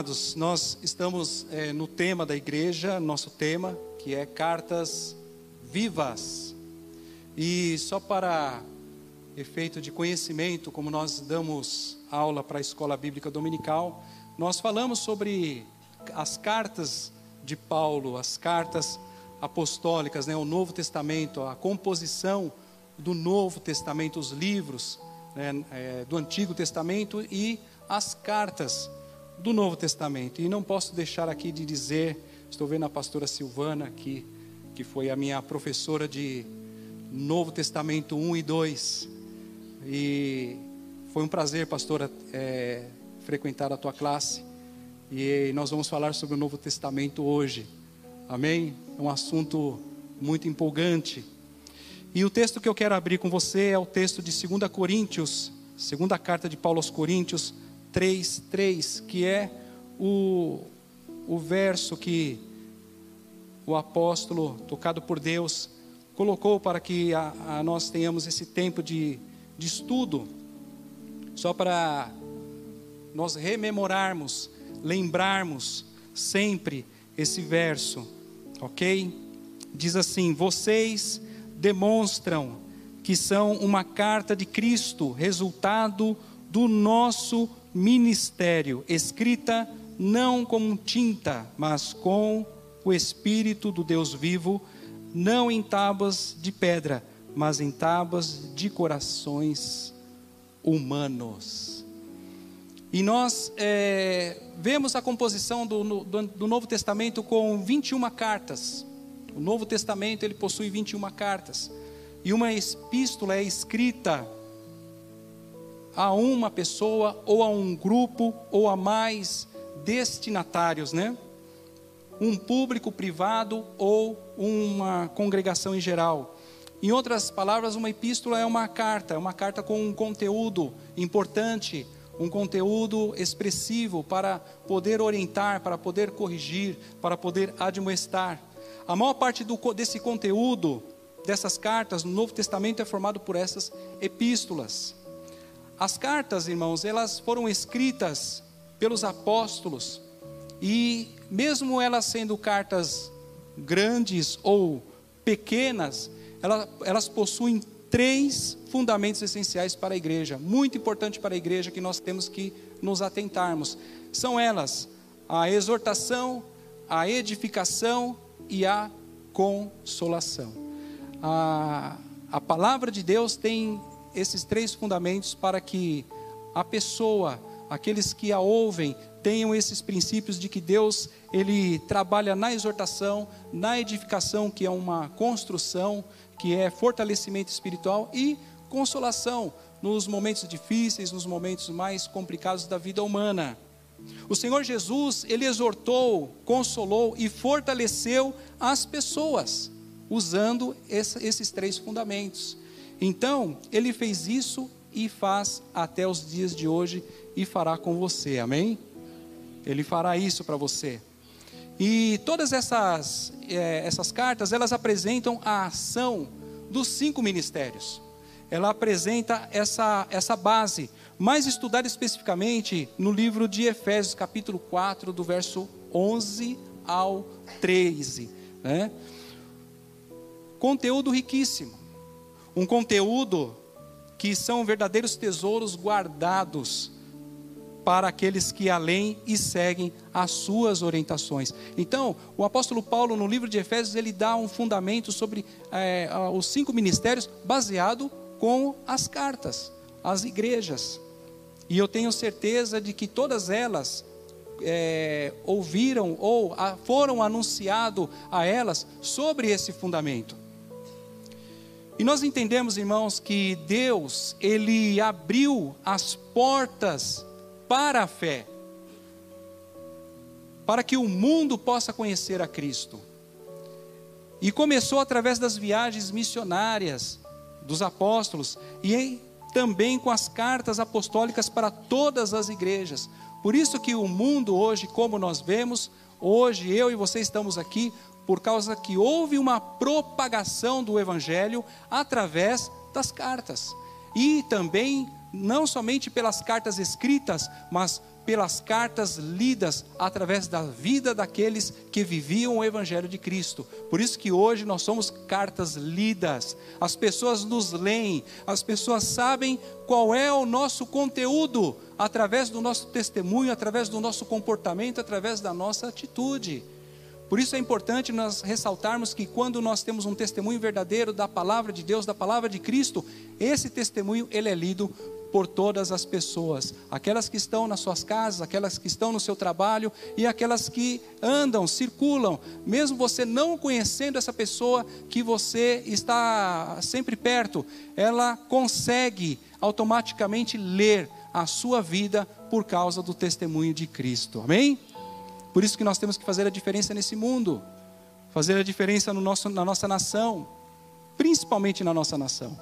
Amados, nós estamos é, no tema da igreja, nosso tema, que é cartas vivas. E só para efeito de conhecimento, como nós damos aula para a escola bíblica dominical, nós falamos sobre as cartas de Paulo, as cartas apostólicas, né, o Novo Testamento, a composição do Novo Testamento, os livros né, é, do Antigo Testamento e as cartas do Novo Testamento. E não posso deixar aqui de dizer, estou vendo a pastora Silvana aqui, que foi a minha professora de Novo Testamento 1 e 2. E foi um prazer, pastora, é, frequentar a tua classe. E nós vamos falar sobre o Novo Testamento hoje. Amém? É um assunto muito empolgante. E o texto que eu quero abrir com você é o texto de 2 Coríntios, segunda carta de Paulo aos Coríntios, 3, 3, que é o, o verso que o apóstolo, tocado por Deus, colocou para que a, a nós tenhamos esse tempo de, de estudo, só para nós rememorarmos, lembrarmos sempre esse verso, ok? Diz assim: Vocês demonstram que são uma carta de Cristo, resultado do nosso ministério, escrita não com tinta, mas com o Espírito do Deus vivo, não em tábuas de pedra, mas em tábuas de corações humanos. E nós é, vemos a composição do, do, do, Novo Testamento com 21 cartas. O Novo Testamento ele possui 21 cartas. E uma epístola é escrita a uma pessoa ou a um grupo ou a mais destinatários, né? Um público privado ou uma congregação em geral. Em outras palavras, uma epístola é uma carta, é uma carta com um conteúdo importante, um conteúdo expressivo para poder orientar, para poder corrigir, para poder admoestar. A maior parte do, desse conteúdo, dessas cartas no Novo Testamento é formado por essas epístolas. As cartas, irmãos, elas foram escritas pelos apóstolos e mesmo elas sendo cartas grandes ou pequenas, elas, elas possuem três fundamentos essenciais para a igreja, muito importante para a igreja que nós temos que nos atentarmos. São elas a exortação, a edificação e a consolação. A, a palavra de Deus tem esses três fundamentos para que a pessoa, aqueles que a ouvem, tenham esses princípios de que Deus ele trabalha na exortação, na edificação, que é uma construção, que é fortalecimento espiritual e consolação nos momentos difíceis, nos momentos mais complicados da vida humana. O Senhor Jesus, ele exortou, consolou e fortaleceu as pessoas usando esses três fundamentos. Então, ele fez isso e faz até os dias de hoje e fará com você, amém? Ele fará isso para você. E todas essas, é, essas cartas, elas apresentam a ação dos cinco ministérios. Ela apresenta essa, essa base, mais estudada especificamente no livro de Efésios, capítulo 4, do verso 11 ao 13. Né? Conteúdo riquíssimo um conteúdo que são verdadeiros tesouros guardados para aqueles que além e seguem as suas orientações. Então, o apóstolo Paulo, no livro de Efésios, ele dá um fundamento sobre é, os cinco ministérios baseado com as cartas, as igrejas. E eu tenho certeza de que todas elas é, ouviram ou a, foram anunciado a elas sobre esse fundamento. E nós entendemos, irmãos, que Deus, ele abriu as portas para a fé, para que o mundo possa conhecer a Cristo. E começou através das viagens missionárias dos apóstolos e também com as cartas apostólicas para todas as igrejas. Por isso que o mundo hoje, como nós vemos, hoje eu e você estamos aqui por causa que houve uma propagação do evangelho através das cartas. E também não somente pelas cartas escritas, mas pelas cartas lidas através da vida daqueles que viviam o evangelho de Cristo. Por isso que hoje nós somos cartas lidas. As pessoas nos leem, as pessoas sabem qual é o nosso conteúdo através do nosso testemunho, através do nosso comportamento, através da nossa atitude. Por isso é importante nós ressaltarmos que quando nós temos um testemunho verdadeiro da palavra de Deus, da palavra de Cristo, esse testemunho ele é lido por todas as pessoas, aquelas que estão nas suas casas, aquelas que estão no seu trabalho e aquelas que andam, circulam, mesmo você não conhecendo essa pessoa que você está sempre perto, ela consegue automaticamente ler a sua vida por causa do testemunho de Cristo. Amém? Por isso que nós temos que fazer a diferença nesse mundo, fazer a diferença no nosso, na nossa nação, principalmente na nossa nação.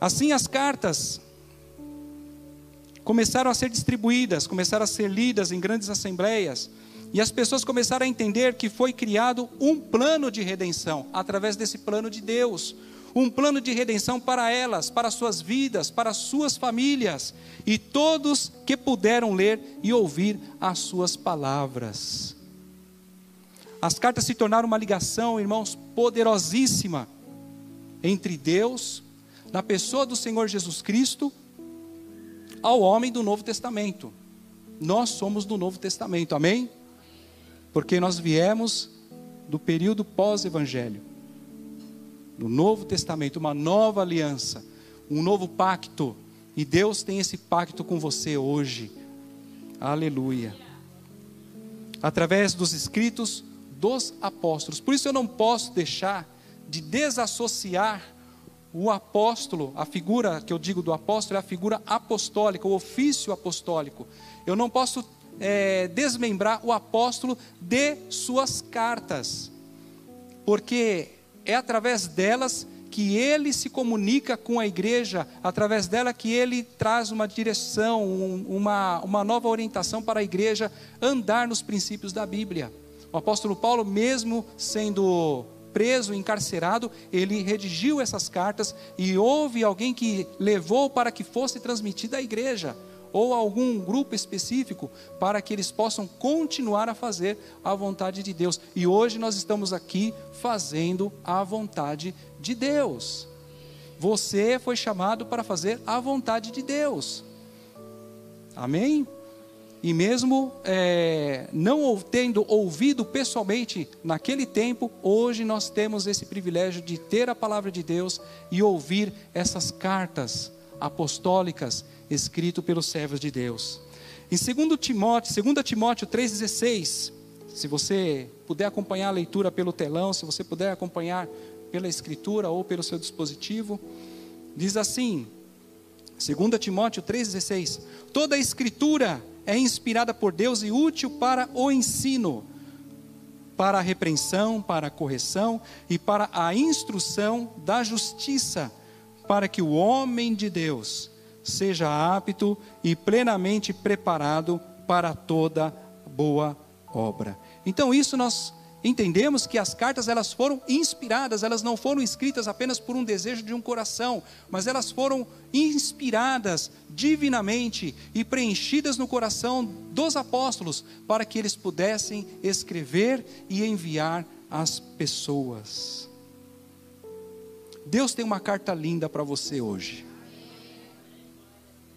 Assim, as cartas começaram a ser distribuídas, começaram a ser lidas em grandes assembleias, e as pessoas começaram a entender que foi criado um plano de redenção através desse plano de Deus, um plano de redenção para elas, para suas vidas, para suas famílias e todos que puderam ler e ouvir as suas palavras. As cartas se tornaram uma ligação, irmãos, poderosíssima entre Deus na pessoa do Senhor Jesus Cristo ao homem do Novo Testamento. Nós somos do Novo Testamento, amém? Porque nós viemos do período pós-evangelho, do Novo Testamento, uma nova aliança, um novo pacto, e Deus tem esse pacto com você hoje. Aleluia. Através dos escritos dos apóstolos. Por isso eu não posso deixar de desassociar o apóstolo, a figura que eu digo do apóstolo é a figura apostólica, o ofício apostólico. Eu não posso é, desmembrar o apóstolo de suas cartas, porque é através delas que ele se comunica com a igreja, através dela que ele traz uma direção, um, uma, uma nova orientação para a igreja andar nos princípios da Bíblia. O apóstolo Paulo, mesmo sendo preso, encarcerado, ele redigiu essas cartas e houve alguém que levou para que fosse transmitida à igreja ou algum grupo específico para que eles possam continuar a fazer a vontade de Deus. E hoje nós estamos aqui fazendo a vontade de Deus. Você foi chamado para fazer a vontade de Deus. Amém? E mesmo é, não tendo ouvido pessoalmente naquele tempo, hoje nós temos esse privilégio de ter a palavra de Deus e ouvir essas cartas apostólicas escritas pelos servos de Deus. Em 2 Timóteo, 2 Timóteo 3,16, se você puder acompanhar a leitura pelo telão, se você puder acompanhar pela escritura ou pelo seu dispositivo, diz assim, 2 Timóteo 3,16: toda a escritura é inspirada por Deus e útil para o ensino, para a repreensão, para a correção e para a instrução da justiça, para que o homem de Deus seja apto e plenamente preparado para toda boa obra. Então, isso nós entendemos que as cartas elas foram inspiradas, elas não foram escritas apenas por um desejo de um coração, mas elas foram inspiradas divinamente e preenchidas no coração dos apóstolos para que eles pudessem escrever e enviar às pessoas. Deus tem uma carta linda para você hoje.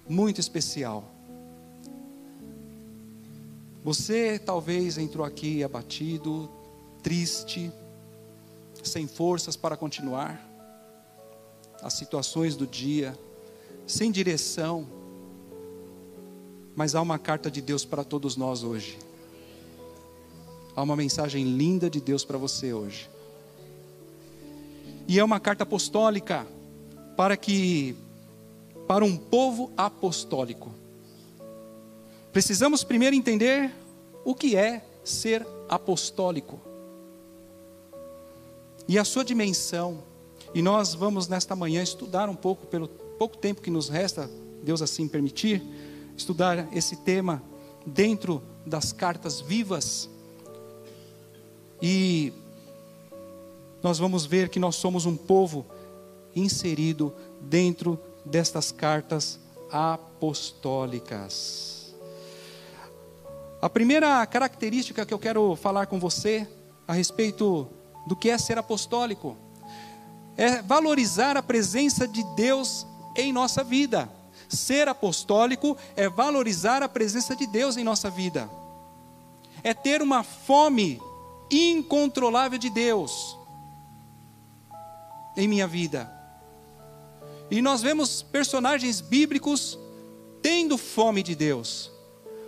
Muito especial. Você talvez entrou aqui abatido, triste, sem forças para continuar, as situações do dia, sem direção, mas há uma carta de Deus para todos nós hoje. Há uma mensagem linda de Deus para você hoje. E é uma carta apostólica para que para um povo apostólico. Precisamos primeiro entender o que é ser apostólico e a sua dimensão. E nós vamos nesta manhã estudar um pouco, pelo pouco tempo que nos resta, Deus assim permitir, estudar esse tema dentro das cartas vivas. E nós vamos ver que nós somos um povo inserido dentro destas cartas apostólicas. A primeira característica que eu quero falar com você a respeito do que é ser apostólico é valorizar a presença de Deus em nossa vida. Ser apostólico é valorizar a presença de Deus em nossa vida, é ter uma fome incontrolável de Deus em minha vida. E nós vemos personagens bíblicos tendo fome de Deus.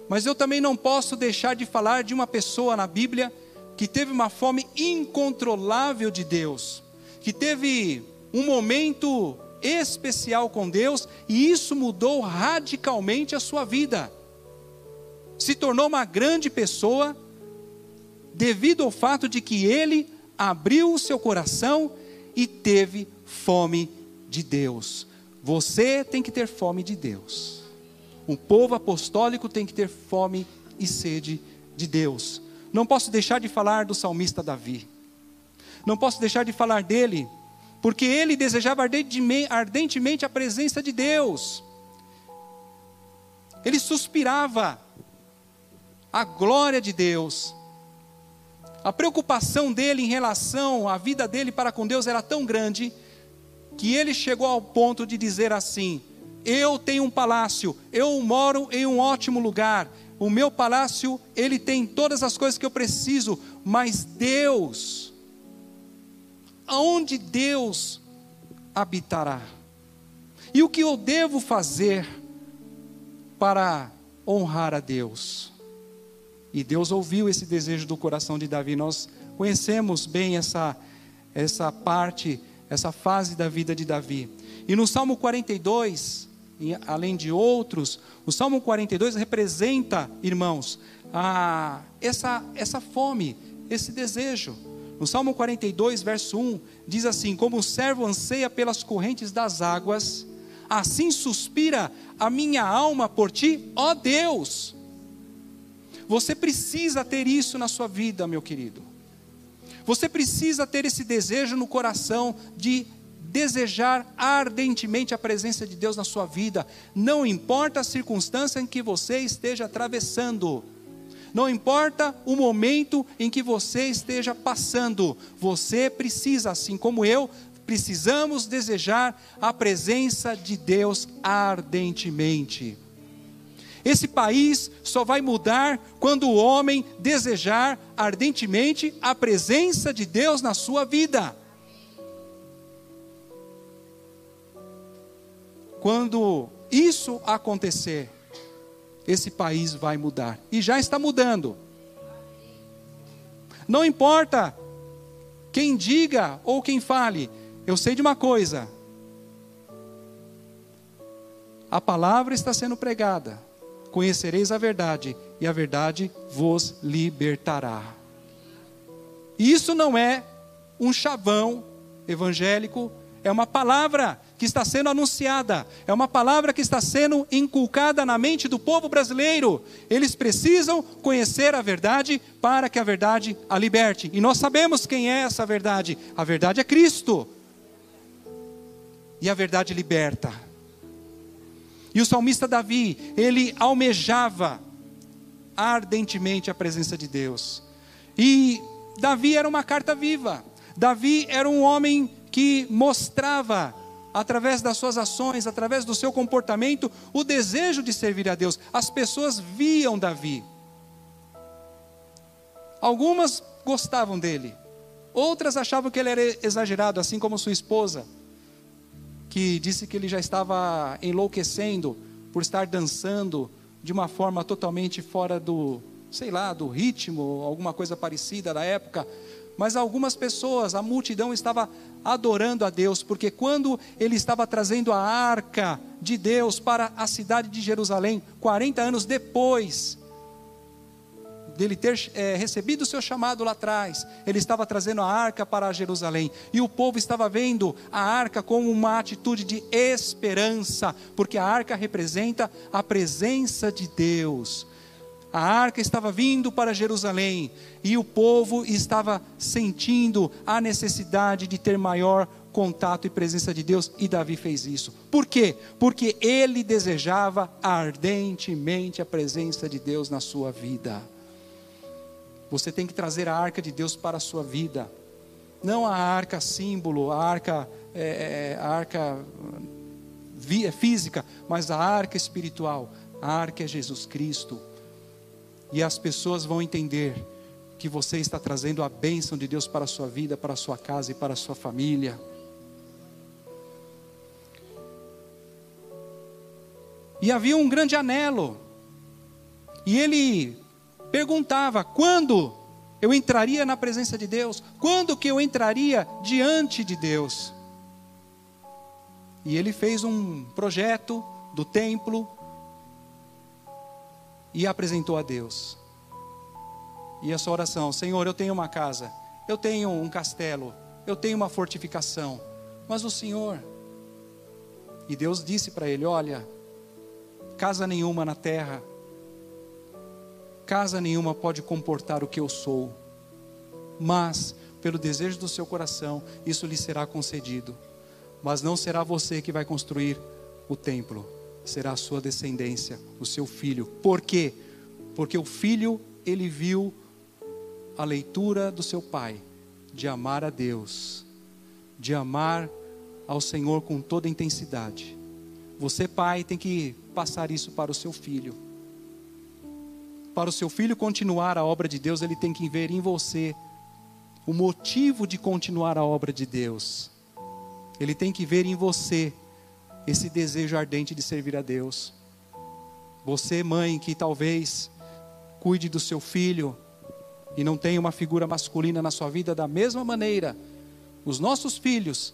Mas eu também não posso deixar de falar de uma pessoa na Bíblia que teve uma fome incontrolável de Deus, que teve um momento especial com Deus e isso mudou radicalmente a sua vida. Se tornou uma grande pessoa devido ao fato de que ele abriu o seu coração e teve fome de Deus. Você tem que ter fome de Deus. O povo apostólico tem que ter fome e sede de Deus. Não posso deixar de falar do salmista Davi. Não posso deixar de falar dele, porque ele desejava ardentemente a presença de Deus. Ele suspirava a glória de Deus. A preocupação dele em relação à vida dele para com Deus era tão grande que ele chegou ao ponto de dizer assim: Eu tenho um palácio, eu moro em um ótimo lugar, o meu palácio, ele tem todas as coisas que eu preciso, mas Deus, aonde Deus habitará? E o que eu devo fazer para honrar a Deus? E Deus ouviu esse desejo do coração de Davi. Nós conhecemos bem essa, essa parte, essa fase da vida de Davi. E no Salmo 42, além de outros, o Salmo 42 representa, irmãos, a, essa, essa fome, esse desejo. No Salmo 42, verso 1, diz assim: Como o servo anseia pelas correntes das águas, assim suspira a minha alma por ti, ó Deus. Você precisa ter isso na sua vida, meu querido. Você precisa ter esse desejo no coração de desejar ardentemente a presença de Deus na sua vida, não importa a circunstância em que você esteja atravessando. Não importa o momento em que você esteja passando, você precisa, assim como eu, precisamos desejar a presença de Deus ardentemente. Esse país só vai mudar quando o homem desejar ardentemente a presença de Deus na sua vida. Quando isso acontecer, esse país vai mudar. E já está mudando. Não importa quem diga ou quem fale, eu sei de uma coisa: a palavra está sendo pregada conhecereis a verdade, e a verdade vos libertará. Isso não é um chavão evangélico, é uma palavra que está sendo anunciada, é uma palavra que está sendo inculcada na mente do povo brasileiro. Eles precisam conhecer a verdade para que a verdade a liberte. E nós sabemos quem é essa verdade: a verdade é Cristo. E a verdade liberta. E o salmista Davi, ele almejava ardentemente a presença de Deus. E Davi era uma carta viva. Davi era um homem que mostrava através das suas ações, através do seu comportamento, o desejo de servir a Deus. As pessoas viam Davi. Algumas gostavam dele, outras achavam que ele era exagerado, assim como sua esposa que disse que ele já estava enlouquecendo por estar dançando de uma forma totalmente fora do, sei lá, do ritmo, alguma coisa parecida da época. Mas algumas pessoas, a multidão estava adorando a Deus, porque quando ele estava trazendo a arca de Deus para a cidade de Jerusalém, 40 anos depois dele ter é, recebido o seu chamado lá atrás, ele estava trazendo a arca para Jerusalém, e o povo estava vendo a arca como uma atitude de esperança, porque a arca representa a presença de Deus. A arca estava vindo para Jerusalém e o povo estava sentindo a necessidade de ter maior contato e presença de Deus, e Davi fez isso. Por quê? Porque ele desejava ardentemente a presença de Deus na sua vida. Você tem que trazer a arca de Deus para a sua vida, não a arca símbolo, a arca, é, é a arca física, mas a arca espiritual. A arca é Jesus Cristo e as pessoas vão entender que você está trazendo a bênção de Deus para a sua vida, para a sua casa e para a sua família. E havia um grande anelo. E ele perguntava: quando eu entraria na presença de Deus? Quando que eu entraria diante de Deus? E ele fez um projeto do templo, e apresentou a Deus. E a sua oração: Senhor, eu tenho uma casa, eu tenho um castelo, eu tenho uma fortificação, mas o Senhor. E Deus disse para ele: Olha, casa nenhuma na terra, casa nenhuma pode comportar o que eu sou, mas pelo desejo do seu coração, isso lhe será concedido. Mas não será você que vai construir o templo será a sua descendência, o seu filho. Por quê? Porque o filho, ele viu a leitura do seu pai, de amar a Deus, de amar ao Senhor com toda intensidade. Você, pai, tem que passar isso para o seu filho. Para o seu filho continuar a obra de Deus, ele tem que ver em você o motivo de continuar a obra de Deus. Ele tem que ver em você esse desejo ardente de servir a Deus. Você, mãe, que talvez cuide do seu filho e não tenha uma figura masculina na sua vida da mesma maneira, os nossos filhos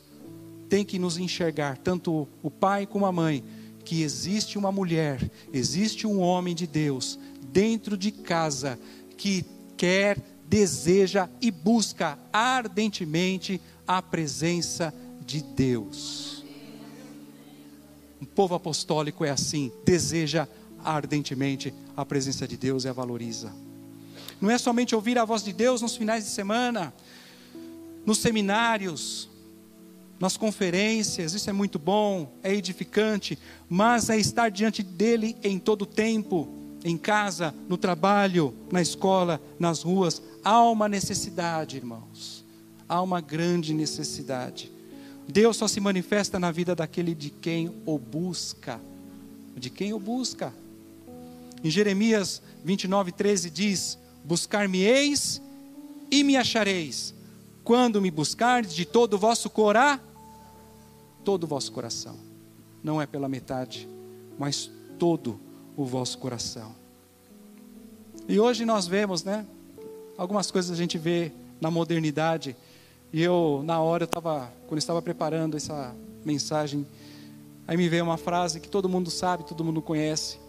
têm que nos enxergar, tanto o pai como a mãe, que existe uma mulher, existe um homem de Deus dentro de casa que quer, deseja e busca ardentemente a presença de Deus. Um povo apostólico é assim, deseja ardentemente a presença de Deus e a valoriza. Não é somente ouvir a voz de Deus nos finais de semana, nos seminários, nas conferências, isso é muito bom, é edificante, mas é estar diante dele em todo o tempo, em casa, no trabalho, na escola, nas ruas. Há uma necessidade, irmãos, há uma grande necessidade. Deus só se manifesta na vida daquele de quem o busca. De quem o busca. Em Jeremias 29, 13 diz: Buscar-me-eis e me achareis, quando me buscardes de todo o vosso corá, todo o vosso coração. Não é pela metade, mas todo o vosso coração. E hoje nós vemos, né? Algumas coisas a gente vê na modernidade e eu, na hora, eu estava, quando estava preparando essa mensagem, aí me veio uma frase que todo mundo sabe, todo mundo conhece.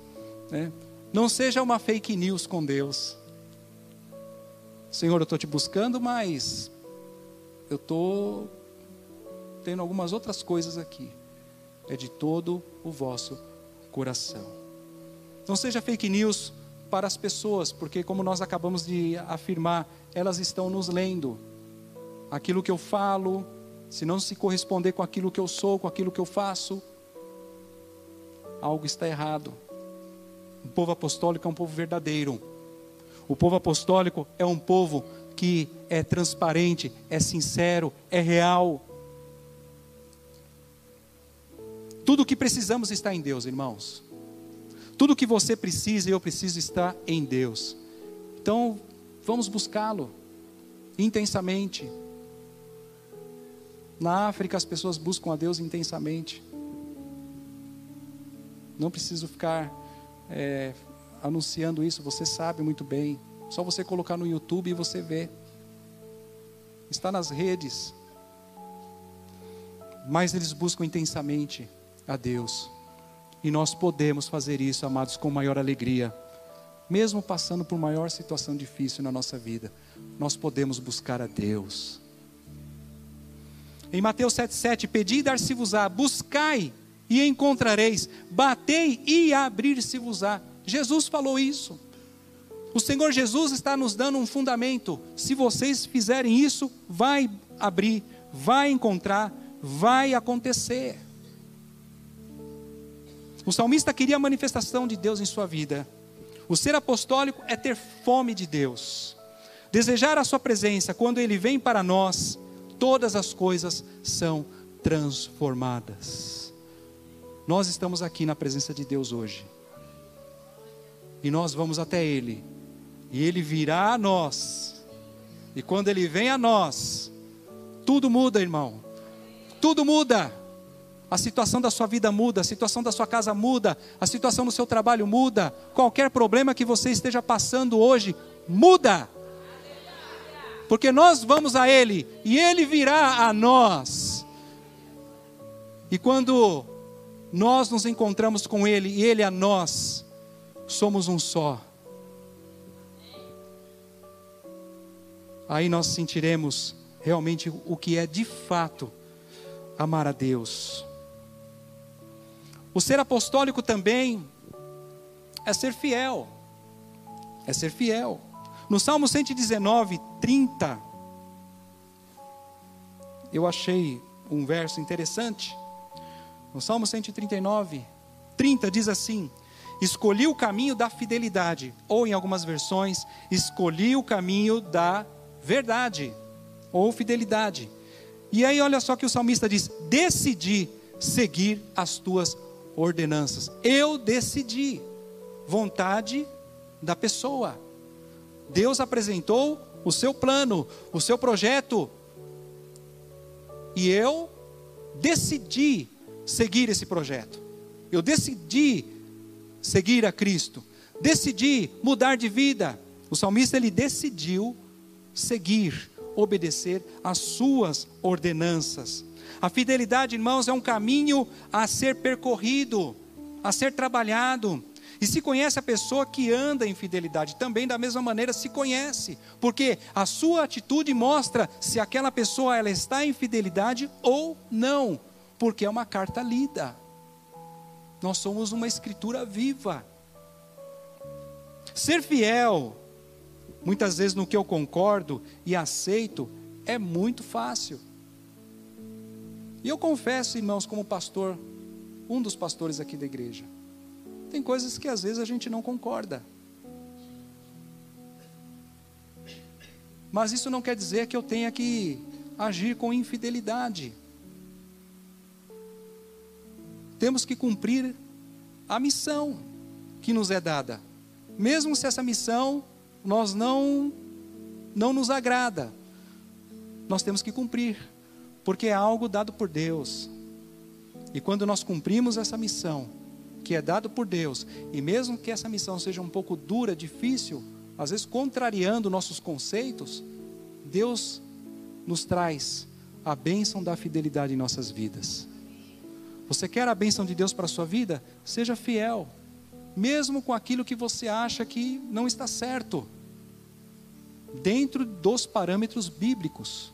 Né? Não seja uma fake news com Deus. Senhor, eu estou te buscando, mas eu estou tendo algumas outras coisas aqui. É de todo o vosso coração. Não seja fake news para as pessoas, porque, como nós acabamos de afirmar, elas estão nos lendo aquilo que eu falo, se não se corresponder com aquilo que eu sou, com aquilo que eu faço, algo está errado. O povo apostólico é um povo verdadeiro. O povo apostólico é um povo que é transparente, é sincero, é real. Tudo o que precisamos está em Deus, irmãos. Tudo que você precisa e eu preciso está em Deus. Então, vamos buscá-lo intensamente. Na África, as pessoas buscam a Deus intensamente. Não preciso ficar é, anunciando isso, você sabe muito bem. Só você colocar no YouTube e você vê. está nas redes. Mas eles buscam intensamente a Deus. E nós podemos fazer isso, amados, com maior alegria. Mesmo passando por maior situação difícil na nossa vida, nós podemos buscar a Deus. Em Mateus 7,7: Pedi e dar-se-vos-á, buscai e encontrareis, batei e abrir-se-vos-á. Jesus falou isso. O Senhor Jesus está nos dando um fundamento. Se vocês fizerem isso, vai abrir, vai encontrar, vai acontecer. O salmista queria a manifestação de Deus em sua vida. O ser apostólico é ter fome de Deus. Desejar a sua presença quando ele vem para nós, todas as coisas são transformadas. Nós estamos aqui na presença de Deus hoje. E nós vamos até ele e ele virá a nós. E quando ele vem a nós, tudo muda, irmão. Tudo muda. A situação da sua vida muda, a situação da sua casa muda, a situação do seu trabalho muda. Qualquer problema que você esteja passando hoje muda. Porque nós vamos a Ele e Ele virá a nós. E quando nós nos encontramos com Ele e Ele a nós, somos um só. aí nós sentiremos realmente o que é de fato amar a Deus. O ser apostólico também é ser fiel. É ser fiel. No Salmo 119, 30, eu achei um verso interessante. No Salmo 139, 30 diz assim: Escolhi o caminho da fidelidade, ou em algumas versões, escolhi o caminho da verdade ou fidelidade. E aí, olha só que o salmista diz: decidi seguir as tuas ordenanças. Eu decidi. Vontade da pessoa. Deus apresentou o seu plano, o seu projeto. E eu decidi seguir esse projeto. Eu decidi seguir a Cristo. Decidi mudar de vida. O salmista ele decidiu seguir, obedecer às suas ordenanças. A fidelidade, irmãos, é um caminho a ser percorrido, a ser trabalhado. E se conhece a pessoa que anda em fidelidade, também da mesma maneira se conhece, porque a sua atitude mostra se aquela pessoa ela está em fidelidade ou não, porque é uma carta lida. Nós somos uma escritura viva. Ser fiel muitas vezes no que eu concordo e aceito, é muito fácil. E eu confesso, irmãos, como pastor, um dos pastores aqui da igreja, tem coisas que às vezes a gente não concorda. Mas isso não quer dizer que eu tenha que agir com infidelidade. Temos que cumprir a missão que nos é dada, mesmo se essa missão nós não não nos agrada. Nós temos que cumprir, porque é algo dado por Deus. E quando nós cumprimos essa missão, que é dado por Deus, e mesmo que essa missão seja um pouco dura, difícil, às vezes contrariando nossos conceitos, Deus nos traz a bênção da fidelidade em nossas vidas. Você quer a bênção de Deus para a sua vida? Seja fiel mesmo com aquilo que você acha que não está certo, dentro dos parâmetros bíblicos.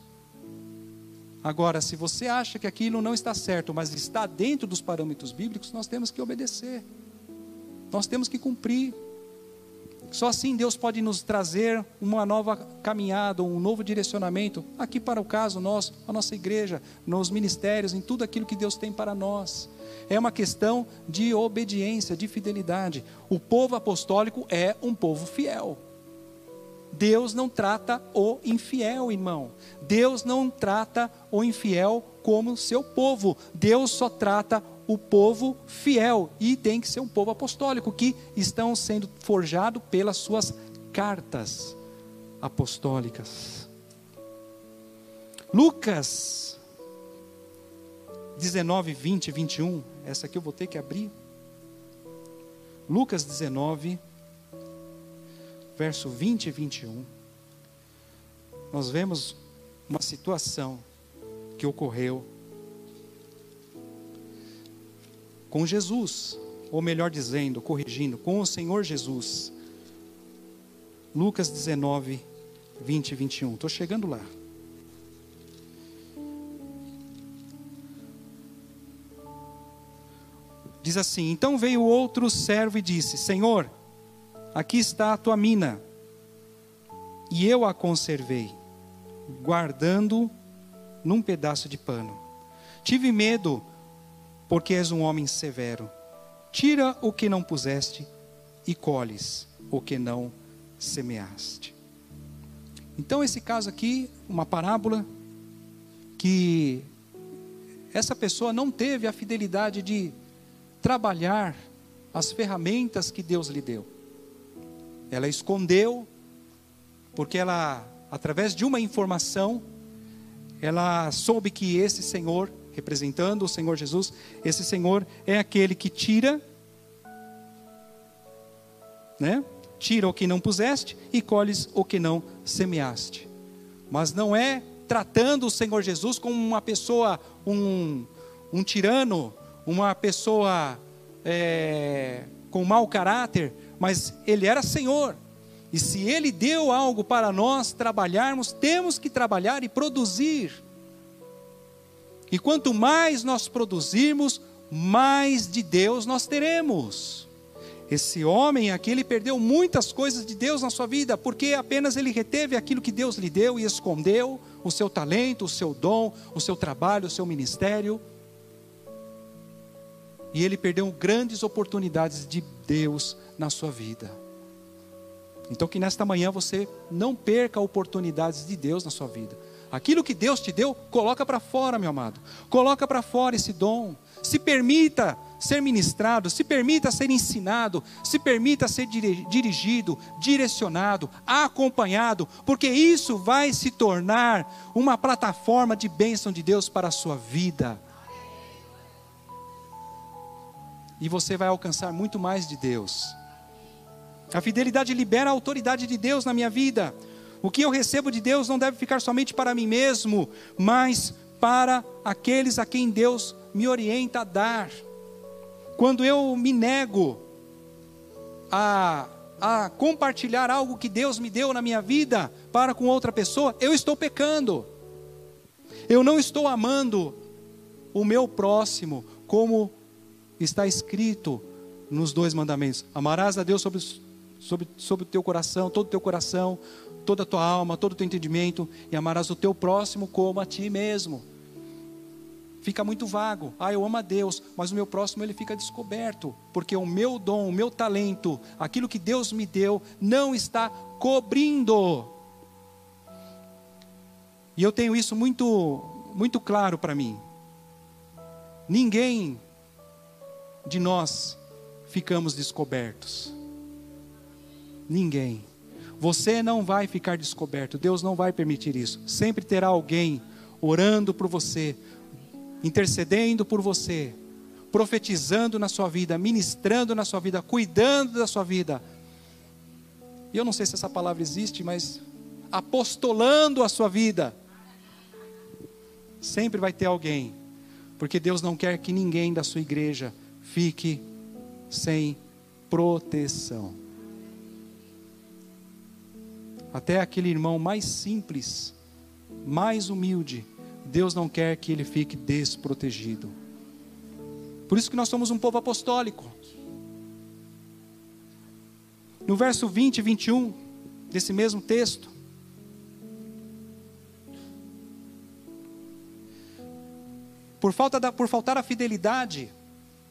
Agora, se você acha que aquilo não está certo, mas está dentro dos parâmetros bíblicos, nós temos que obedecer, nós temos que cumprir. Só assim Deus pode nos trazer uma nova caminhada, um novo direcionamento, aqui para o caso nosso, a nossa igreja, nos ministérios, em tudo aquilo que Deus tem para nós. É uma questão de obediência, de fidelidade. O povo apostólico é um povo fiel. Deus não trata o infiel, irmão. Deus não trata o infiel como seu povo. Deus só trata o povo fiel e tem que ser um povo apostólico que estão sendo forjado pelas suas cartas apostólicas. Lucas 19, 20, 21, essa aqui eu vou ter que abrir. Lucas 19, verso 20 e 21. Nós vemos uma situação que ocorreu com Jesus, ou melhor dizendo, corrigindo, com o Senhor Jesus. Lucas 19, 20 e 21. Estou chegando lá. Diz assim: Então veio outro servo e disse: Senhor, aqui está a tua mina, e eu a conservei, guardando num pedaço de pano. Tive medo, porque és um homem severo. Tira o que não puseste e colhes o que não semeaste. Então, esse caso aqui, uma parábola que essa pessoa não teve a fidelidade de trabalhar as ferramentas que Deus lhe deu. Ela escondeu, porque ela, através de uma informação, ela soube que esse Senhor, representando o Senhor Jesus, esse Senhor é aquele que tira, né? Tira o que não puseste e colhes o que não semeaste. Mas não é tratando o Senhor Jesus como uma pessoa, um, um tirano, uma pessoa é, com mau caráter, mas ele era Senhor. E se ele deu algo para nós trabalharmos, temos que trabalhar e produzir. E quanto mais nós produzirmos, mais de Deus nós teremos. Esse homem aqui, ele perdeu muitas coisas de Deus na sua vida, porque apenas ele reteve aquilo que Deus lhe deu e escondeu o seu talento, o seu dom, o seu trabalho, o seu ministério. E ele perdeu grandes oportunidades de Deus na sua vida. Então que nesta manhã você não perca oportunidades de Deus na sua vida. Aquilo que Deus te deu, coloca para fora, meu amado. Coloca para fora esse dom. Se permita ser ministrado, se permita ser ensinado, se permita ser dirigido, direcionado, acompanhado, porque isso vai se tornar uma plataforma de bênção de Deus para a sua vida e você vai alcançar muito mais de Deus. A fidelidade libera a autoridade de Deus na minha vida. O que eu recebo de Deus não deve ficar somente para mim mesmo, mas para aqueles a quem Deus me orienta a dar. Quando eu me nego a, a compartilhar algo que Deus me deu na minha vida para com outra pessoa, eu estou pecando. Eu não estou amando o meu próximo como está escrito nos dois mandamentos: amarás a Deus sobre, sobre, sobre o teu coração, todo o teu coração, toda a tua alma, todo o teu entendimento, e amarás o teu próximo como a ti mesmo. Fica muito vago. Ah, eu amo a Deus, mas o meu próximo ele fica descoberto, porque o meu dom, o meu talento, aquilo que Deus me deu, não está cobrindo. E eu tenho isso muito, muito claro para mim. Ninguém de nós ficamos descobertos? Ninguém. Você não vai ficar descoberto, Deus não vai permitir isso. Sempre terá alguém orando por você, intercedendo por você, profetizando na sua vida, ministrando na sua vida, cuidando da sua vida. E eu não sei se essa palavra existe, mas apostolando a sua vida. Sempre vai ter alguém, porque Deus não quer que ninguém da sua igreja fique sem proteção. Até aquele irmão mais simples, mais humilde, Deus não quer que ele fique desprotegido. Por isso que nós somos um povo apostólico. No verso 20 e 21 desse mesmo texto, por, falta da, por faltar a fidelidade,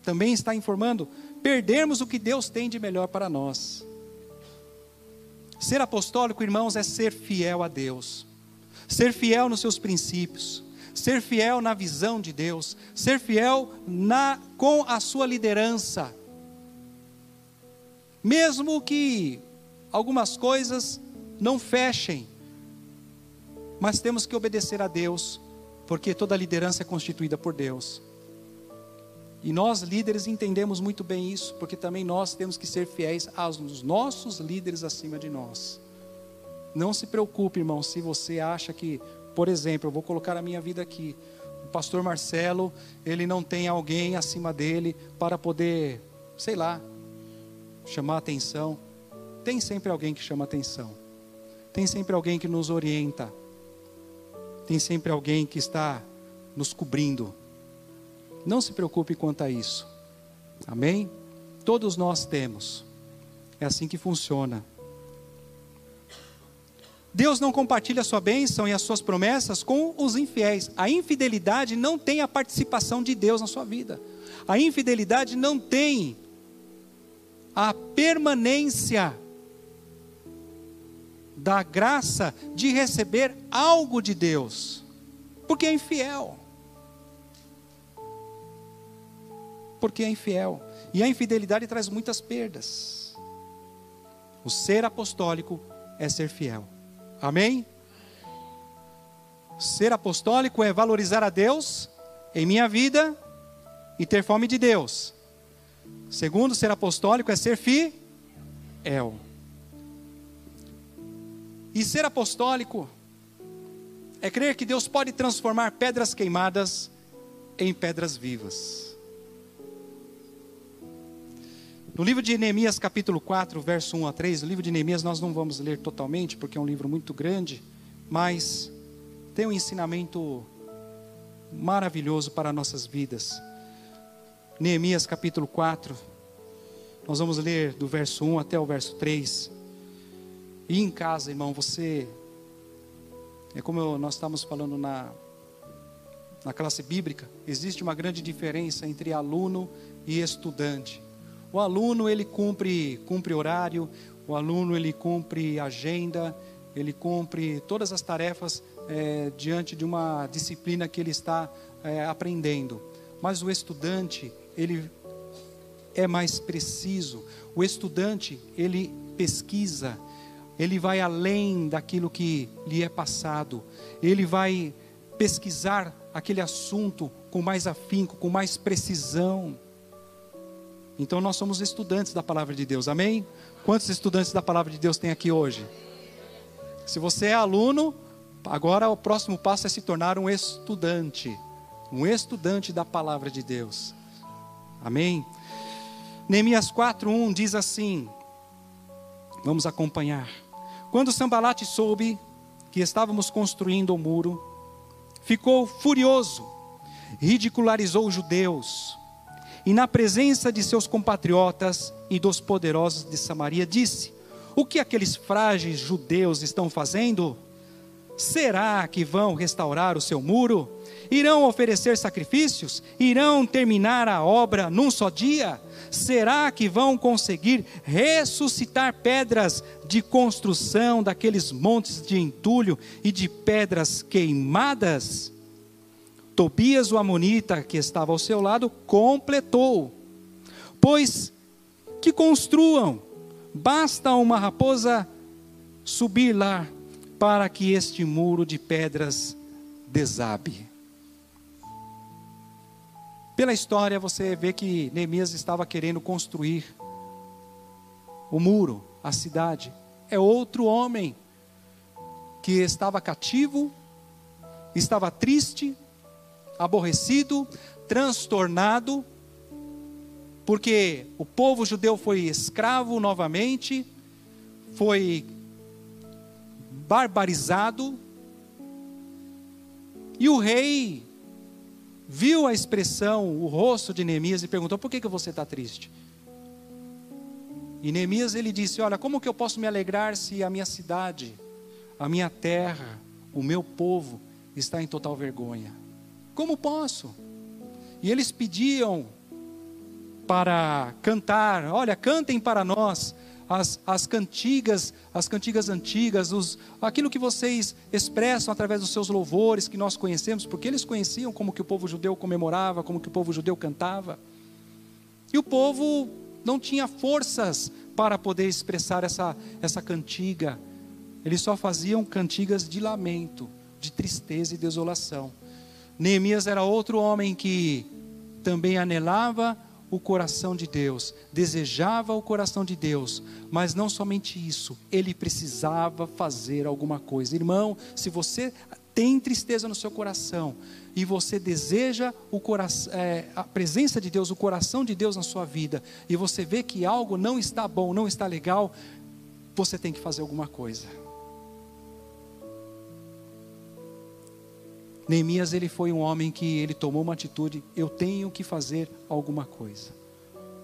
também está informando, perdermos o que Deus tem de melhor para nós. Ser apostólico, irmãos, é ser fiel a Deus, ser fiel nos seus princípios, ser fiel na visão de Deus, ser fiel na, com a sua liderança. Mesmo que algumas coisas não fechem, mas temos que obedecer a Deus, porque toda liderança é constituída por Deus. E nós líderes entendemos muito bem isso, porque também nós temos que ser fiéis aos nossos líderes acima de nós. Não se preocupe, irmão, se você acha que Por exemplo, eu vou colocar a minha vida aqui. O pastor Marcelo, ele não tem alguém acima dele para poder, sei lá, chamar atenção. Tem sempre alguém que chama atenção. Tem sempre alguém que nos orienta. Tem sempre alguém que está nos cobrindo. Não se preocupe quanto a isso. Amém? Todos nós temos. É assim que funciona. Deus não compartilha a sua bênção e as suas promessas com os infiéis. A infidelidade não tem a participação de Deus na sua vida. A infidelidade não tem a permanência da graça de receber algo de Deus, porque é infiel. Porque é infiel. E a infidelidade traz muitas perdas. O ser apostólico é ser fiel. Amém? Ser apostólico é valorizar a Deus em minha vida e ter fome de Deus. Segundo, ser apostólico é ser fiel. E ser apostólico é crer que Deus pode transformar pedras queimadas em pedras vivas. No livro de Neemias, capítulo 4, verso 1 a 3, o livro de Neemias nós não vamos ler totalmente, porque é um livro muito grande, mas tem um ensinamento maravilhoso para nossas vidas. Neemias, capítulo 4, nós vamos ler do verso 1 até o verso 3. E em casa, irmão, você. É como nós estamos falando na, na classe bíblica, existe uma grande diferença entre aluno e estudante. O aluno ele cumpre, cumpre horário, o aluno ele cumpre agenda, ele cumpre todas as tarefas é, diante de uma disciplina que ele está é, aprendendo. Mas o estudante ele é mais preciso. O estudante ele pesquisa, ele vai além daquilo que lhe é passado. Ele vai pesquisar aquele assunto com mais afinco, com mais precisão. Então nós somos estudantes da palavra de Deus, amém? Quantos estudantes da palavra de Deus tem aqui hoje? Se você é aluno, agora o próximo passo é se tornar um estudante, um estudante da palavra de Deus, amém? Neemias 4:1 diz assim: Vamos acompanhar. Quando Sambalate soube que estávamos construindo o muro, ficou furioso, ridicularizou os judeus, e na presença de seus compatriotas e dos poderosos de Samaria, disse: O que aqueles frágeis judeus estão fazendo? Será que vão restaurar o seu muro? Irão oferecer sacrifícios? Irão terminar a obra num só dia? Será que vão conseguir ressuscitar pedras de construção daqueles montes de entulho e de pedras queimadas? Tobias, o Amonita, que estava ao seu lado, completou: Pois que construam, basta uma raposa subir lá para que este muro de pedras desabe. Pela história você vê que Neemias estava querendo construir o muro, a cidade. É outro homem que estava cativo, estava triste, aborrecido, transtornado, porque o povo judeu foi escravo novamente, foi barbarizado, e o rei viu a expressão, o rosto de Neemias e perguntou: por que, que você está triste? E Neemias ele disse: Olha, como que eu posso me alegrar se a minha cidade, a minha terra, o meu povo está em total vergonha? Como posso? E eles pediam para cantar, olha, cantem para nós as, as cantigas, as cantigas antigas, os, aquilo que vocês expressam através dos seus louvores que nós conhecemos, porque eles conheciam como que o povo judeu comemorava, como que o povo judeu cantava. E o povo não tinha forças para poder expressar essa, essa cantiga. Eles só faziam cantigas de lamento, de tristeza e desolação. Neemias era outro homem que também anelava o coração de Deus, desejava o coração de Deus, mas não somente isso, ele precisava fazer alguma coisa. Irmão, se você tem tristeza no seu coração e você deseja coração, é, a presença de Deus, o coração de Deus na sua vida, e você vê que algo não está bom, não está legal, você tem que fazer alguma coisa. Neemias ele foi um homem que ele tomou uma atitude, eu tenho que fazer alguma coisa.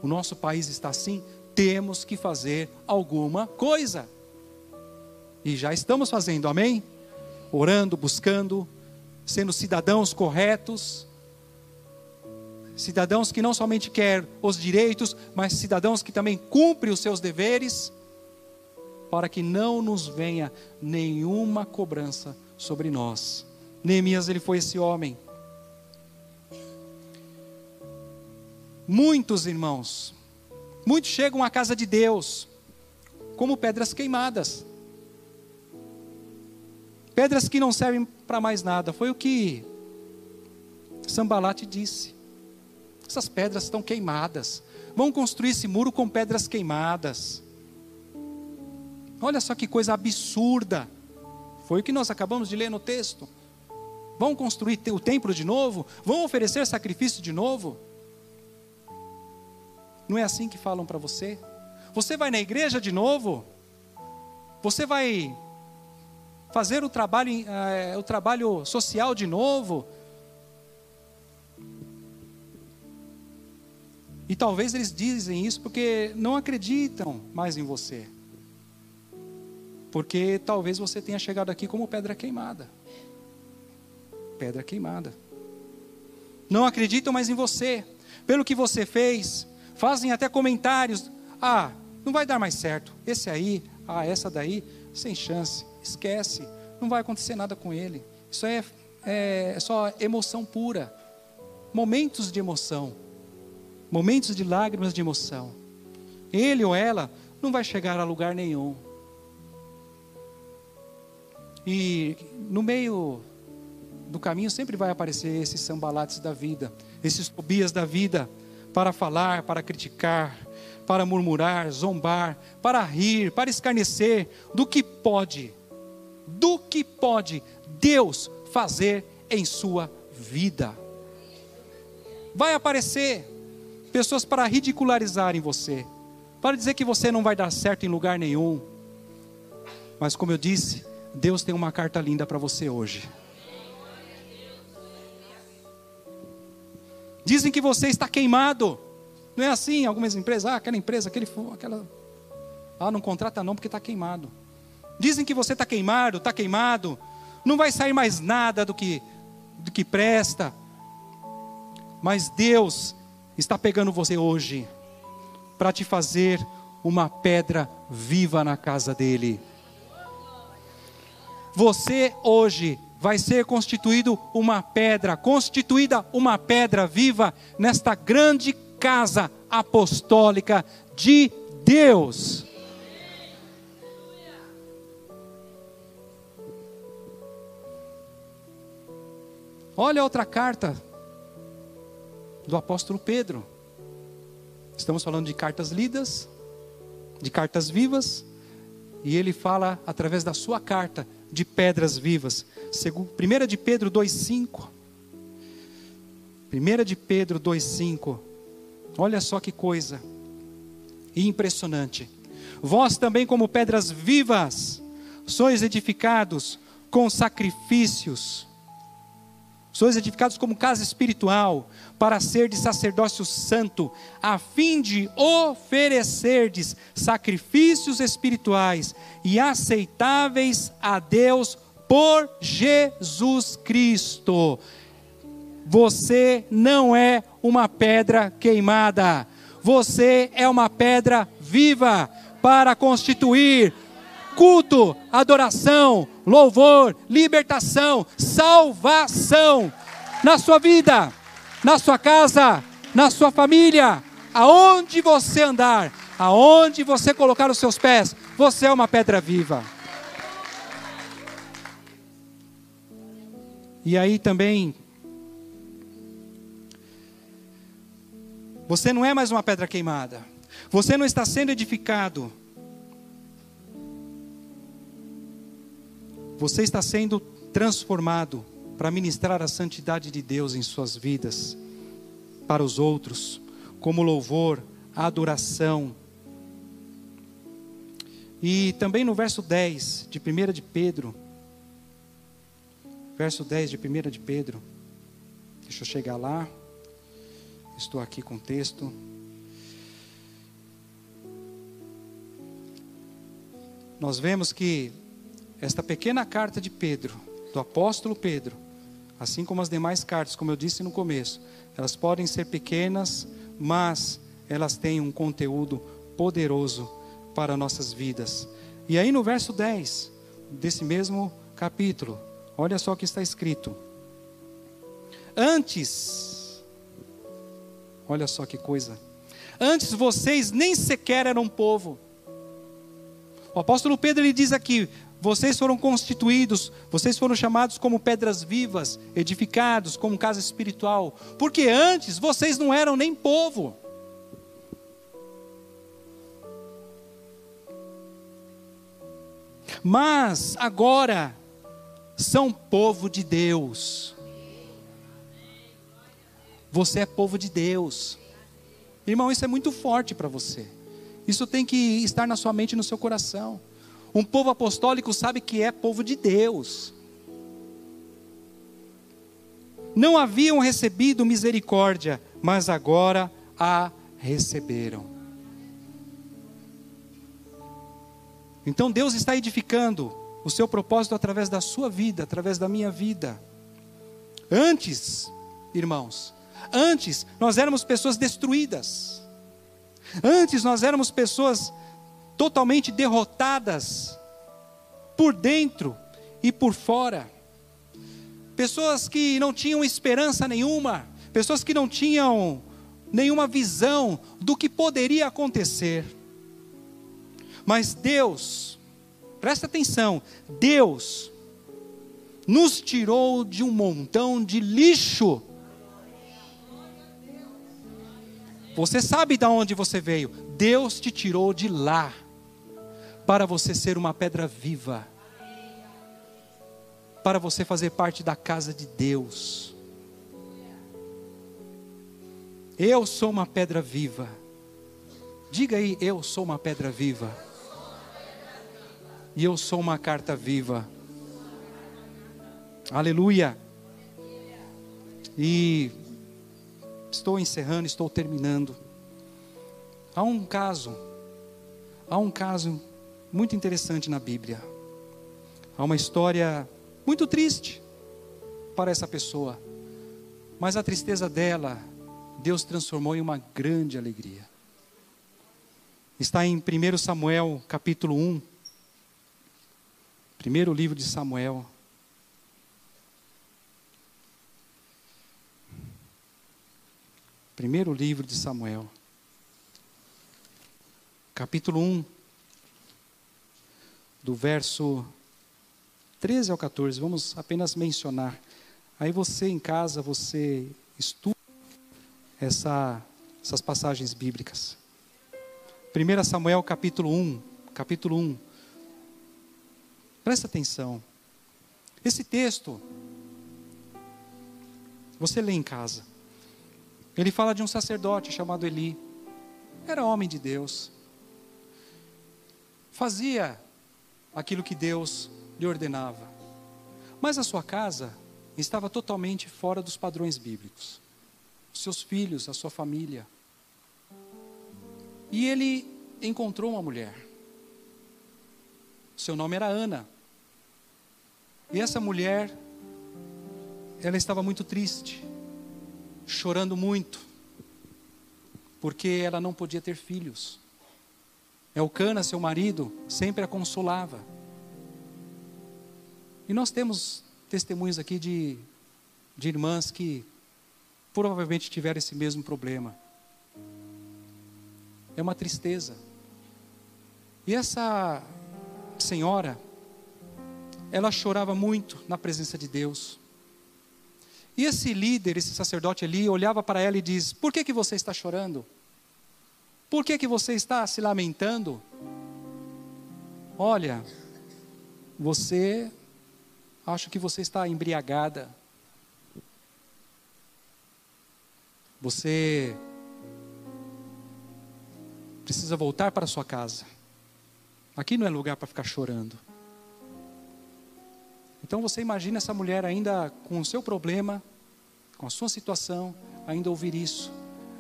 O nosso país está assim, temos que fazer alguma coisa. E já estamos fazendo, amém? Orando, buscando, sendo cidadãos corretos, cidadãos que não somente querem os direitos, mas cidadãos que também cumprem os seus deveres, para que não nos venha nenhuma cobrança sobre nós. Neemias, ele foi esse homem. Muitos irmãos, muitos chegam à casa de Deus como pedras queimadas. Pedras que não servem para mais nada. Foi o que Sambalate disse. Essas pedras estão queimadas. Vão construir esse muro com pedras queimadas. Olha só que coisa absurda. Foi o que nós acabamos de ler no texto. Vão construir o templo de novo? Vão oferecer sacrifício de novo? Não é assim que falam para você? Você vai na igreja de novo? Você vai fazer o trabalho, uh, o trabalho social de novo. E talvez eles dizem isso porque não acreditam mais em você. Porque talvez você tenha chegado aqui como pedra queimada. Pedra queimada. Não acreditam mais em você. Pelo que você fez, fazem até comentários. Ah, não vai dar mais certo. Esse aí, ah, essa daí, sem chance esquece, não vai acontecer nada com ele. Isso é, é, é só emoção pura. Momentos de emoção, momentos de lágrimas de emoção. Ele ou ela não vai chegar a lugar nenhum. E no meio do caminho sempre vai aparecer esses sambalates da vida, esses tobias da vida, para falar, para criticar, para murmurar, zombar, para rir, para escarnecer do que pode do que pode Deus fazer em sua vida. Vai aparecer pessoas para ridicularizarem você, para dizer que você não vai dar certo em lugar nenhum. Mas como eu disse, Deus tem uma carta linda para você hoje. Dizem que você está queimado. Não é assim? Algumas empresas, ah, aquela empresa, aquele, aquela, ah, não contrata não porque está queimado. Dizem que você está queimado, está queimado, não vai sair mais nada do que, do que presta. Mas Deus está pegando você hoje para te fazer uma pedra viva na casa dele. Você hoje vai ser constituído uma pedra, constituída uma pedra viva nesta grande casa apostólica de Deus. Olha outra carta do apóstolo Pedro. Estamos falando de cartas lidas, de cartas vivas, e ele fala através da sua carta de pedras vivas. 1 de Pedro 2,5. 1 de Pedro 2,5. Olha só que coisa impressionante. Vós também, como pedras vivas, sois edificados com sacrifícios Sois edificados como casa espiritual, para ser de sacerdócio santo, a fim de oferecerdes sacrifícios espirituais e aceitáveis a Deus por Jesus Cristo. Você não é uma pedra queimada, você é uma pedra viva para constituir culto, adoração, louvor, libertação, salvação na sua vida, na sua casa, na sua família, aonde você andar, aonde você colocar os seus pés, você é uma pedra viva. E aí também, você não é mais uma pedra queimada, você não está sendo edificado. Você está sendo transformado para ministrar a santidade de Deus em suas vidas, para os outros, como louvor, adoração. E também no verso 10 de 1 de Pedro, verso 10 de 1 de Pedro, deixa eu chegar lá, estou aqui com o texto. Nós vemos que esta pequena carta de Pedro, do apóstolo Pedro, assim como as demais cartas, como eu disse no começo, elas podem ser pequenas, mas elas têm um conteúdo poderoso para nossas vidas. E aí no verso 10 desse mesmo capítulo, olha só o que está escrito. Antes, olha só que coisa. Antes vocês nem sequer eram povo. O apóstolo Pedro ele diz aqui: vocês foram constituídos, vocês foram chamados como pedras vivas, edificados como casa espiritual, porque antes vocês não eram nem povo. Mas agora são povo de Deus. Você é povo de Deus. Irmão, isso é muito forte para você. Isso tem que estar na sua mente e no seu coração. Um povo apostólico sabe que é povo de Deus. Não haviam recebido misericórdia, mas agora a receberam. Então Deus está edificando o seu propósito através da sua vida, através da minha vida. Antes, irmãos, antes nós éramos pessoas destruídas. Antes nós éramos pessoas totalmente derrotadas, por dentro e por fora. Pessoas que não tinham esperança nenhuma, pessoas que não tinham nenhuma visão do que poderia acontecer. Mas Deus, presta atenção, Deus nos tirou de um montão de lixo. Você sabe de onde você veio? Deus te tirou de lá para você ser uma pedra viva, para você fazer parte da casa de Deus. Eu sou uma pedra viva. Diga aí, eu sou uma pedra viva. E eu sou uma carta viva. Aleluia. E estou encerrando, estou terminando. Há um caso, há um caso muito interessante na Bíblia. Há uma história muito triste para essa pessoa, mas a tristeza dela, Deus transformou em uma grande alegria. Está em 1 Samuel, capítulo 1. Primeiro livro de Samuel. Primeiro livro de Samuel. Capítulo 1 do verso 13 ao 14, vamos apenas mencionar. Aí você em casa, você estuda essa, essas passagens bíblicas. 1 Samuel capítulo 1, capítulo 1. Presta atenção. Esse texto, você lê em casa. Ele fala de um sacerdote chamado Eli. Era homem de Deus. Fazia aquilo que Deus lhe ordenava. Mas a sua casa estava totalmente fora dos padrões bíblicos. Os seus filhos, a sua família. E ele encontrou uma mulher. Seu nome era Ana. E essa mulher, ela estava muito triste, chorando muito, porque ela não podia ter filhos. Elcana, seu marido, sempre a consolava. E nós temos testemunhos aqui de, de irmãs que provavelmente tiveram esse mesmo problema. É uma tristeza. E essa senhora, ela chorava muito na presença de Deus. E esse líder, esse sacerdote ali, olhava para ela e diz: Por que, que você está chorando? Por que, que você está se lamentando? Olha, você Acho que você está embriagada. Você precisa voltar para sua casa. Aqui não é lugar para ficar chorando. Então você imagina essa mulher ainda com o seu problema, com a sua situação, ainda ouvir isso.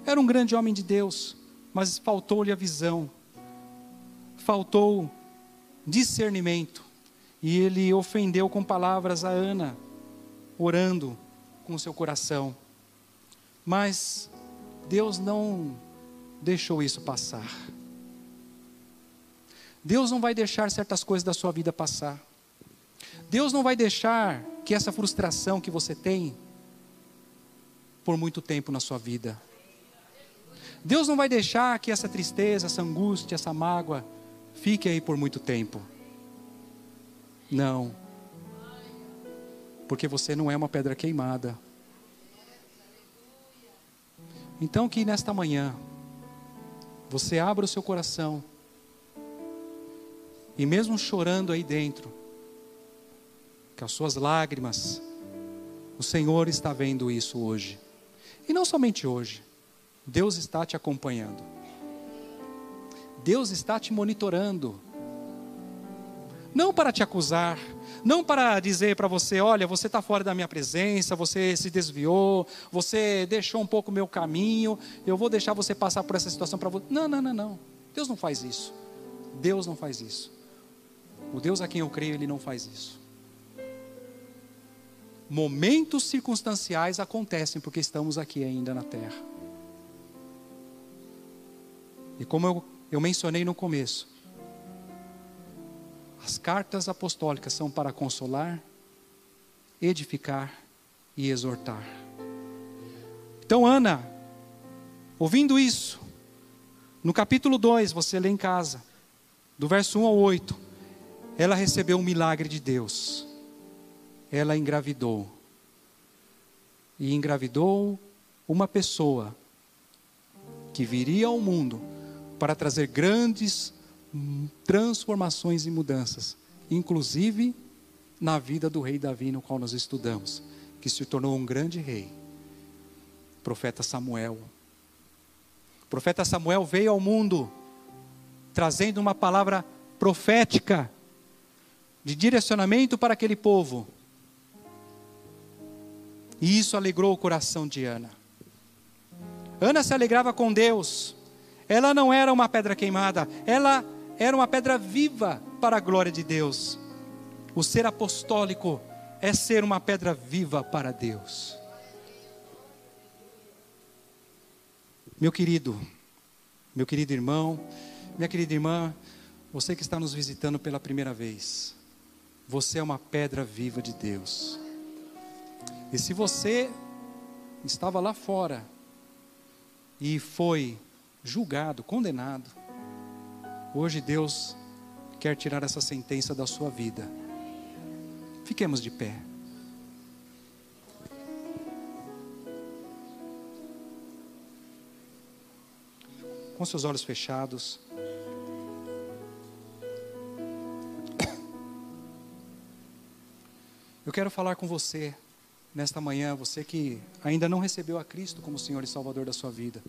Era um grande homem de Deus, mas faltou-lhe a visão, faltou discernimento, e ele ofendeu com palavras a Ana, orando com o seu coração. Mas Deus não deixou isso passar. Deus não vai deixar certas coisas da sua vida passar. Deus não vai deixar que essa frustração que você tem por muito tempo na sua vida. Deus não vai deixar que essa tristeza, essa angústia, essa mágoa fique aí por muito tempo. Não. Porque você não é uma pedra queimada. Então que nesta manhã você abra o seu coração e mesmo chorando aí dentro, que as suas lágrimas, o Senhor está vendo isso hoje. E não somente hoje, Deus está te acompanhando. Deus está te monitorando. Não para te acusar, não para dizer para você: olha, você está fora da minha presença, você se desviou, você deixou um pouco o meu caminho, eu vou deixar você passar por essa situação para você. Não, não, não, não. Deus não faz isso. Deus não faz isso. O Deus a quem eu creio, ele não faz isso. Momentos circunstanciais acontecem porque estamos aqui ainda na terra. E como eu, eu mencionei no começo, as cartas apostólicas são para consolar, edificar e exortar. Então, Ana, ouvindo isso, no capítulo 2, você lê em casa, do verso 1 ao 8, ela recebeu um milagre de Deus. Ela engravidou. E engravidou uma pessoa que viria ao mundo para trazer grandes transformações e mudanças, inclusive na vida do rei Davi, no qual nós estudamos, que se tornou um grande rei. Profeta Samuel. O profeta Samuel veio ao mundo trazendo uma palavra profética de direcionamento para aquele povo. E isso alegrou o coração de Ana. Ana se alegrava com Deus. Ela não era uma pedra queimada, ela era uma pedra viva para a glória de Deus. O ser apostólico é ser uma pedra viva para Deus. Meu querido, meu querido irmão, minha querida irmã, você que está nos visitando pela primeira vez, você é uma pedra viva de Deus. E se você estava lá fora e foi julgado, condenado, hoje Deus quer tirar essa sentença da sua vida. Fiquemos de pé. Com seus olhos fechados. Eu quero falar com você nesta manhã, você que ainda não recebeu a Cristo como Senhor e Salvador da sua vida.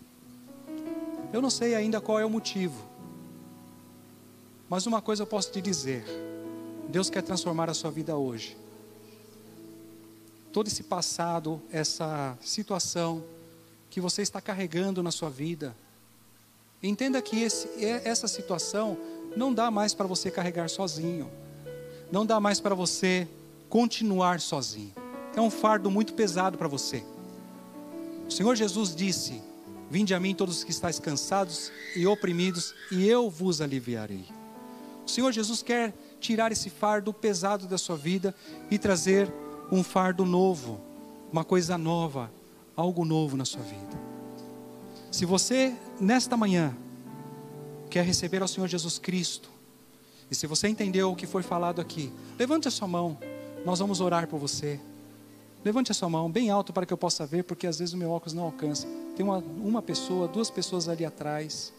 Eu não sei ainda qual é o motivo, mas uma coisa eu posso te dizer: Deus quer transformar a sua vida hoje. Todo esse passado, essa situação que você está carregando na sua vida, entenda que esse, essa situação não dá mais para você carregar sozinho, não dá mais para você continuar sozinho. É um fardo muito pesado para você. O Senhor Jesus disse: Vinde a mim todos os que estáis cansados e oprimidos, e eu vos aliviarei. O Senhor Jesus quer tirar esse fardo pesado da sua vida e trazer um fardo novo, uma coisa nova, algo novo na sua vida. Se você, nesta manhã, quer receber ao Senhor Jesus Cristo, e se você entendeu o que foi falado aqui, levante a sua mão. Nós vamos orar por você. Levante a sua mão bem alto para que eu possa ver, porque às vezes o meu óculos não alcança. Tem uma, uma pessoa, duas pessoas ali atrás.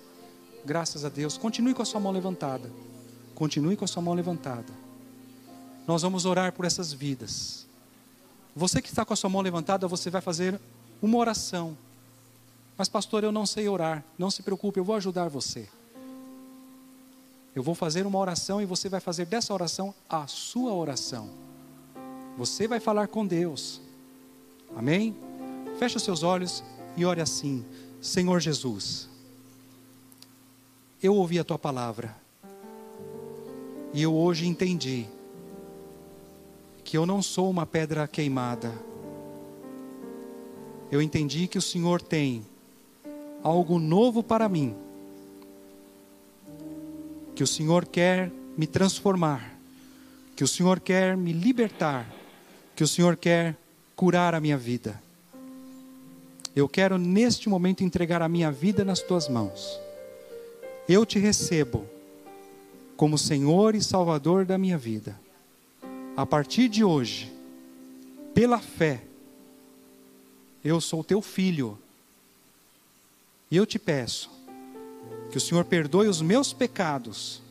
Graças a Deus. Continue com a sua mão levantada. Continue com a sua mão levantada. nós vamos orar por essas vidas. Você que está com a sua mão levantada, você vai fazer uma oração. Mas, pastor, eu não sei orar. Não se preocupe, eu vou ajudar você. Eu vou fazer uma oração e você vai fazer dessa oração a sua oração. Você vai falar com Deus. Amém? Feche os seus olhos e ore assim: Senhor Jesus, eu ouvi a tua palavra e eu hoje entendi que eu não sou uma pedra queimada. Eu entendi que o Senhor tem algo novo para mim que o Senhor quer me transformar, que o Senhor quer me libertar, que o Senhor quer curar a minha vida. Eu quero neste momento entregar a minha vida nas tuas mãos. Eu te recebo como Senhor e Salvador da minha vida. A partir de hoje, pela fé, eu sou teu filho. E eu te peço, que o Senhor perdoe os meus pecados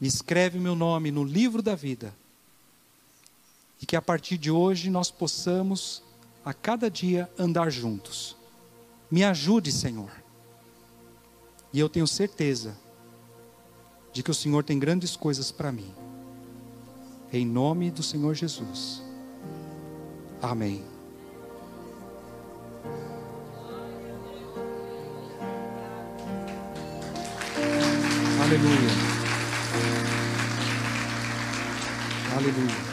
escreve meu nome no livro da vida. E que a partir de hoje nós possamos a cada dia andar juntos. Me ajude, Senhor. E eu tenho certeza de que o Senhor tem grandes coisas para mim. Em nome do Senhor Jesus. Amém. Aleluia. Aleluia.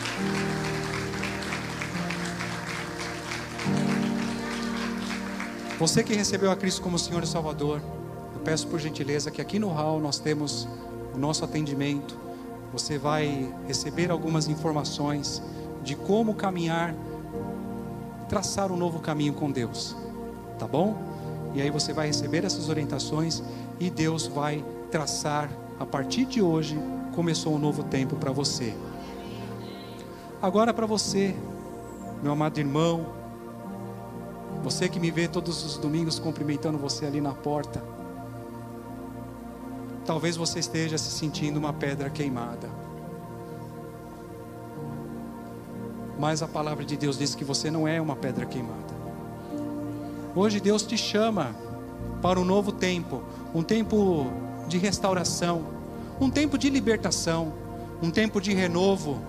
Você que recebeu a Cristo como Senhor e Salvador, eu peço por gentileza que aqui no hall nós temos o nosso atendimento. Você vai receber algumas informações de como caminhar, traçar um novo caminho com Deus. Tá bom? E aí você vai receber essas orientações e Deus vai traçar a partir de hoje começou um novo tempo para você. Agora para você, meu amado irmão, você que me vê todos os domingos cumprimentando você ali na porta, talvez você esteja se sentindo uma pedra queimada. Mas a palavra de Deus diz que você não é uma pedra queimada. Hoje Deus te chama para um novo tempo, um tempo de restauração, um tempo de libertação, um tempo de renovo.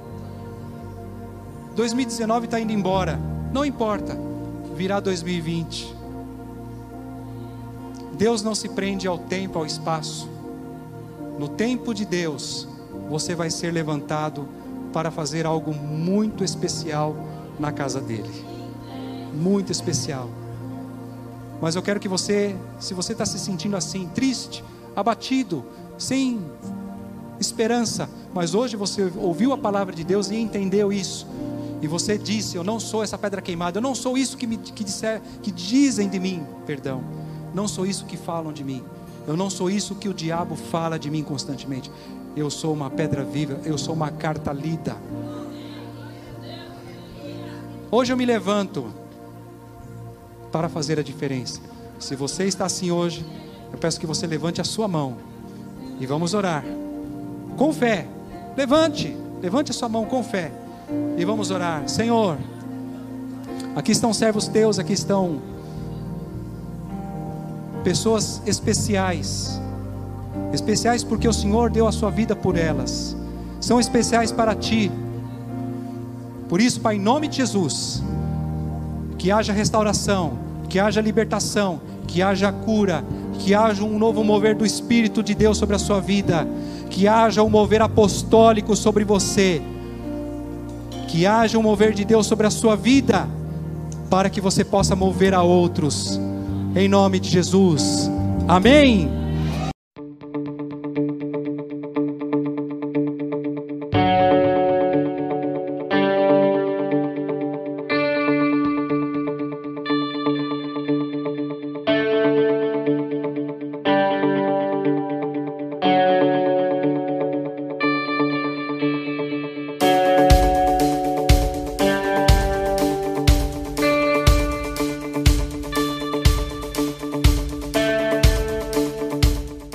2019 está indo embora, não importa, virá 2020. Deus não se prende ao tempo, ao espaço. No tempo de Deus, você vai ser levantado para fazer algo muito especial na casa dele. Muito especial. Mas eu quero que você, se você está se sentindo assim, triste, abatido, sem esperança, mas hoje você ouviu a palavra de Deus e entendeu isso. E você disse: Eu não sou essa pedra queimada, eu não sou isso que, me, que, disser, que dizem de mim, perdão, não sou isso que falam de mim, eu não sou isso que o diabo fala de mim constantemente. Eu sou uma pedra viva, eu sou uma carta lida. Hoje eu me levanto para fazer a diferença. Se você está assim hoje, eu peço que você levante a sua mão e vamos orar. Com fé. Levante, levante a sua mão com fé. E vamos orar. Senhor, aqui estão servos teus, aqui estão pessoas especiais. Especiais porque o Senhor deu a sua vida por elas. São especiais para ti. Por isso, Pai, em nome de Jesus, que haja restauração, que haja libertação, que haja cura, que haja um novo mover do Espírito de Deus sobre a sua vida, que haja um mover apostólico sobre você, que haja um mover de Deus sobre a sua vida, para que você possa mover a outros, em nome de Jesus, amém.